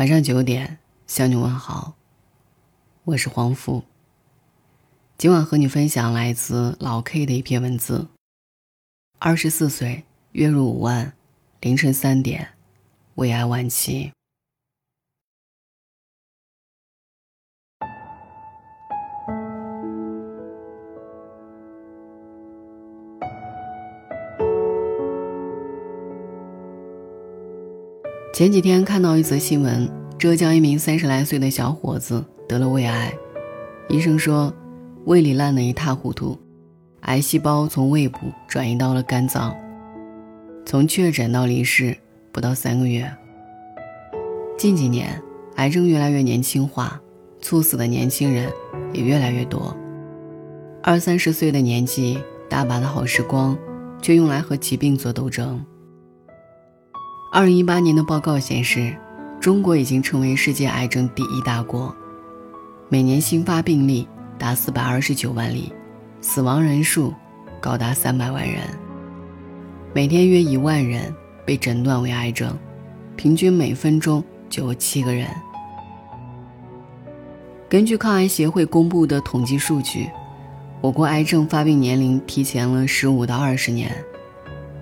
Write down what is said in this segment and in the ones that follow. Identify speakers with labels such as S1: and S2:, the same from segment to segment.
S1: 晚上九点向你问好，我是黄福。今晚和你分享来自老 K 的一篇文字。二十四岁，月入五万，凌晨三点，胃癌晚期。前几天看到一则新闻，浙江一名三十来岁的小伙子得了胃癌，医生说胃里烂得一塌糊涂，癌细胞从胃部转移到了肝脏，从确诊到离世不到三个月。近几年，癌症越来越年轻化，猝死的年轻人也越来越多，二三十岁的年纪，大把的好时光，却用来和疾病做斗争。二零一八年的报告显示，中国已经成为世界癌症第一大国，每年新发病例达四百二十九万例，死亡人数高达三百万人，每天约一万人被诊断为癌症，平均每分钟就有七个人。根据抗癌协会公布的统计数据，我国癌症发病年龄提前了十五到二十年，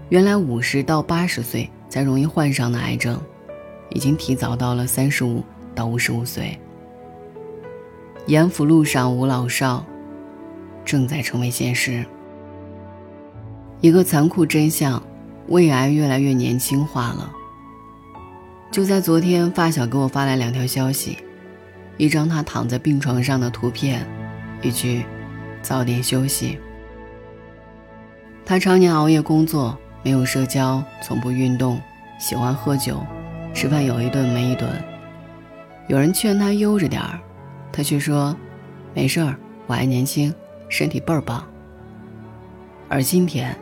S1: 原来五十到八十岁。才容易患上的癌症，已经提早到了三十五到五十五岁。严福路上无老少，正在成为现实。一个残酷真相：胃癌越来越年轻化了。就在昨天，发小给我发来两条消息：一张他躺在病床上的图片，一句“早点休息”。他常年熬夜工作。没有社交，从不运动，喜欢喝酒，吃饭有一顿没一顿。有人劝他悠着点儿，他却说：“没事儿，我还年轻，身体倍儿棒。”而今天，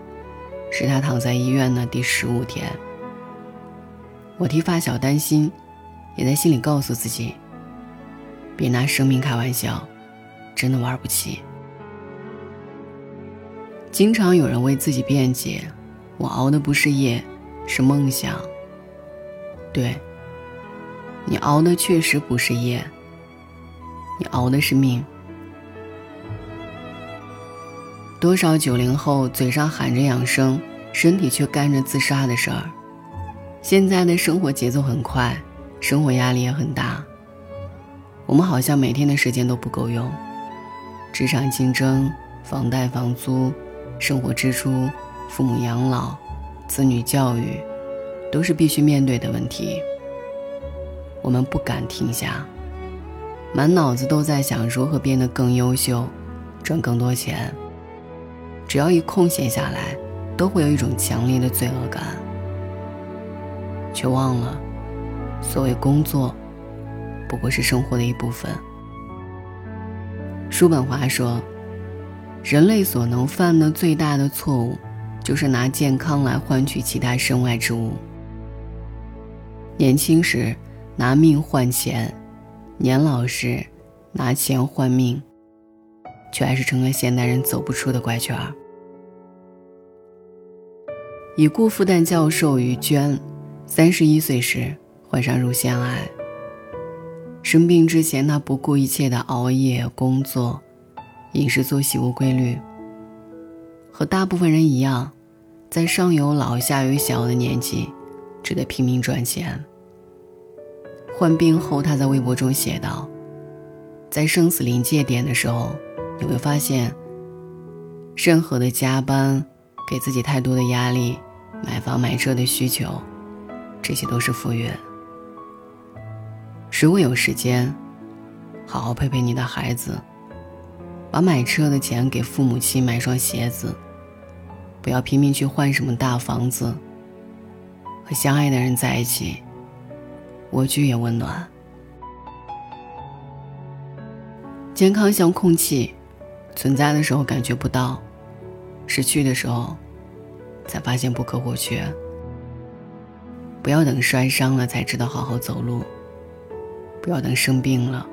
S1: 是他躺在医院的第十五天。我替发小担心，也在心里告诉自己：别拿生命开玩笑，真的玩不起。经常有人为自己辩解。我熬的不是夜，是梦想。对，你熬的确实不是夜，你熬的是命。多少九零后嘴上喊着养生，身体却干着自杀的事儿。现在的生活节奏很快，生活压力也很大。我们好像每天的时间都不够用，职场竞争、房贷、房租、生活支出。父母养老、子女教育，都是必须面对的问题。我们不敢停下，满脑子都在想如何变得更优秀，赚更多钱。只要一空闲下来，都会有一种强烈的罪恶感，却忘了，所谓工作，不过是生活的一部分。叔本华说：“人类所能犯的最大的错误。”就是拿健康来换取其他身外之物。年轻时拿命换钱，年老时拿钱换命，却还是成了现代人走不出的怪圈。已故复旦教授于娟，三十一岁时患上乳腺癌。生病之前，他不顾一切的熬夜工作，饮食作息无规律，和大部分人一样。在上有老下有小的年纪，只得拼命赚钱。患病后，他在微博中写道：“在生死临界点的时候，你会发现，任何的加班、给自己太多的压力、买房买车的需求，这些都是浮云。如果有时间，好好陪陪你的孩子，把买车的钱给父母亲买双鞋子。”不要拼命去换什么大房子，和相爱的人在一起，蜗居也温暖。健康像空气，存在的时候感觉不到，失去的时候才发现不可或缺。不要等摔伤了才知道好好走路，不要等生病了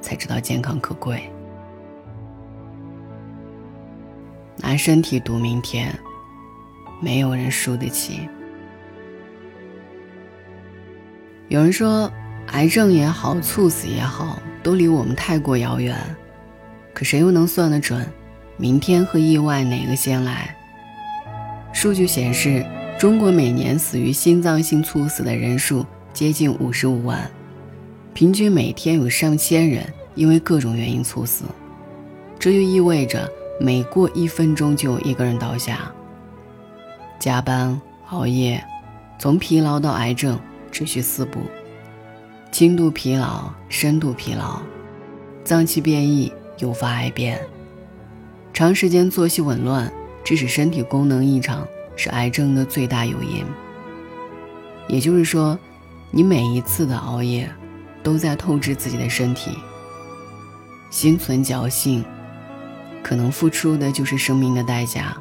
S1: 才知道健康可贵。拿身体赌明天，没有人输得起。有人说，癌症也好，猝死也好，都离我们太过遥远。可谁又能算得准，明天和意外哪个先来？数据显示，中国每年死于心脏性猝死的人数接近五十五万，平均每天有上千人因为各种原因猝死。这就意味着每过一分钟就有一个人倒下。加班熬夜，从疲劳到癌症只需四步：轻度疲劳、深度疲劳、脏器变异诱发癌变、长时间作息紊乱。致使身体功能异常是癌症的最大诱因。也就是说，你每一次的熬夜，都在透支自己的身体。心存侥幸，可能付出的就是生命的代价。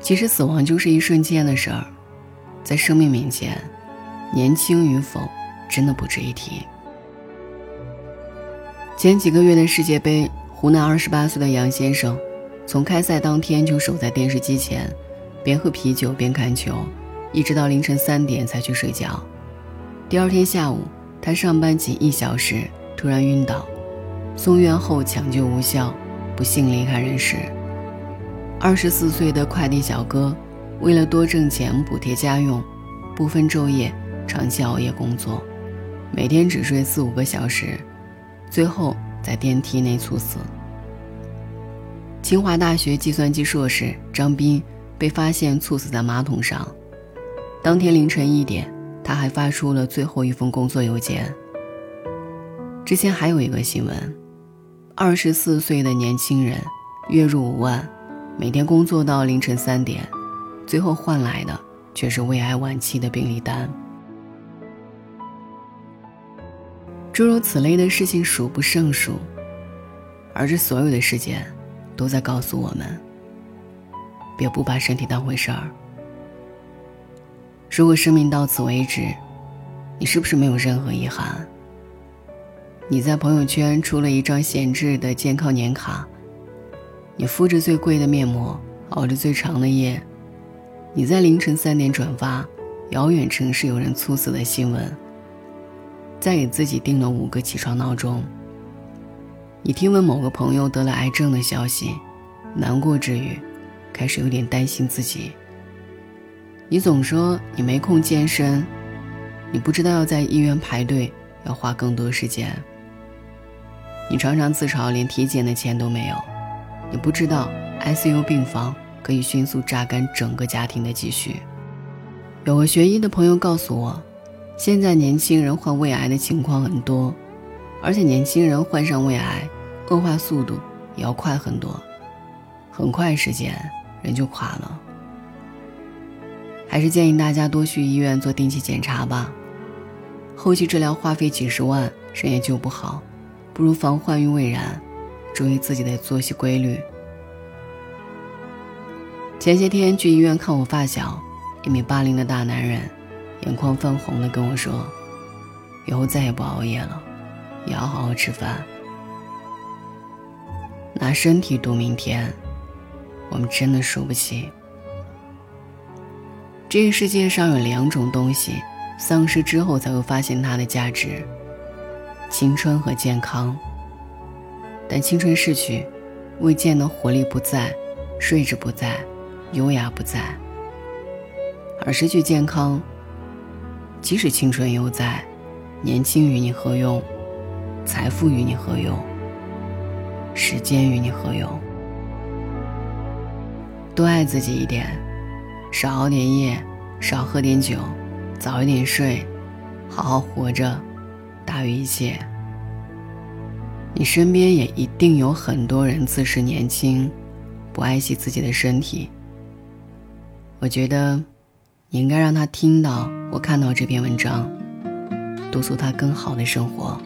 S1: 其实死亡就是一瞬间的事儿，在生命面前，年轻与否真的不值一提。前几个月的世界杯。湖南二十八岁的杨先生，从开赛当天就守在电视机前，边喝啤酒边看球，一直到凌晨三点才去睡觉。第二天下午，他上班仅一小时，突然晕倒，送院后抢救无效，不幸离开人世。二十四岁的快递小哥，为了多挣钱补贴家用，不分昼夜，长期熬夜工作，每天只睡四五个小时，最后。在电梯内猝死。清华大学计算机硕士张斌被发现猝死在马桶上。当天凌晨一点，他还发出了最后一封工作邮件。之前还有一个新闻：二十四岁的年轻人，月入五万，每天工作到凌晨三点，最后换来的却是胃癌晚期的病历单。诸如此类的事情数不胜数，而这所有的事件，都在告诉我们：别不把身体当回事儿。如果生命到此为止，你是不是没有任何遗憾？你在朋友圈出了一张闲置的健康年卡，你敷着最贵的面膜，熬着最长的夜，你在凌晨三点转发遥远城市有人猝死的新闻。再给自己定了五个起床闹钟。你听闻某个朋友得了癌症的消息，难过之余，开始有点担心自己。你总说你没空健身，你不知道要在医院排队要花更多时间。你常常自嘲连体检的钱都没有，你不知道 ICU 病房可以迅速榨干整个家庭的积蓄。有个学医的朋友告诉我。现在年轻人患胃癌的情况很多，而且年轻人患上胃癌，恶化速度也要快很多，很快时间人就垮了。还是建议大家多去医院做定期检查吧，后期治疗花费几十万，谁也救不好，不如防患于未然，注意自己的作息规律。前些天去医院看我发小，一米八零的大男人。眼眶泛红的跟我说：“以后再也不熬夜了，也要好好吃饭。拿身体赌明天，我们真的输不起。这个世界上有两种东西，丧失之后才会发现它的价值：青春和健康。但青春逝去，未见得活力不在，睡着不在，优雅不在，而失去健康。”即使青春犹在，年轻与你何用？财富与你何用？时间与你何用？多爱自己一点，少熬点夜，少喝点酒，早一点睡，好好活着，大于一切。你身边也一定有很多人自视年轻，不爱惜自己的身体。我觉得。你应该让他听到我看到这篇文章，督促他更好的生活。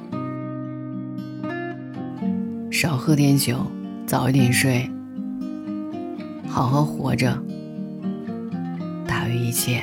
S1: 少喝点酒，早一点睡，好好活着，大于一切。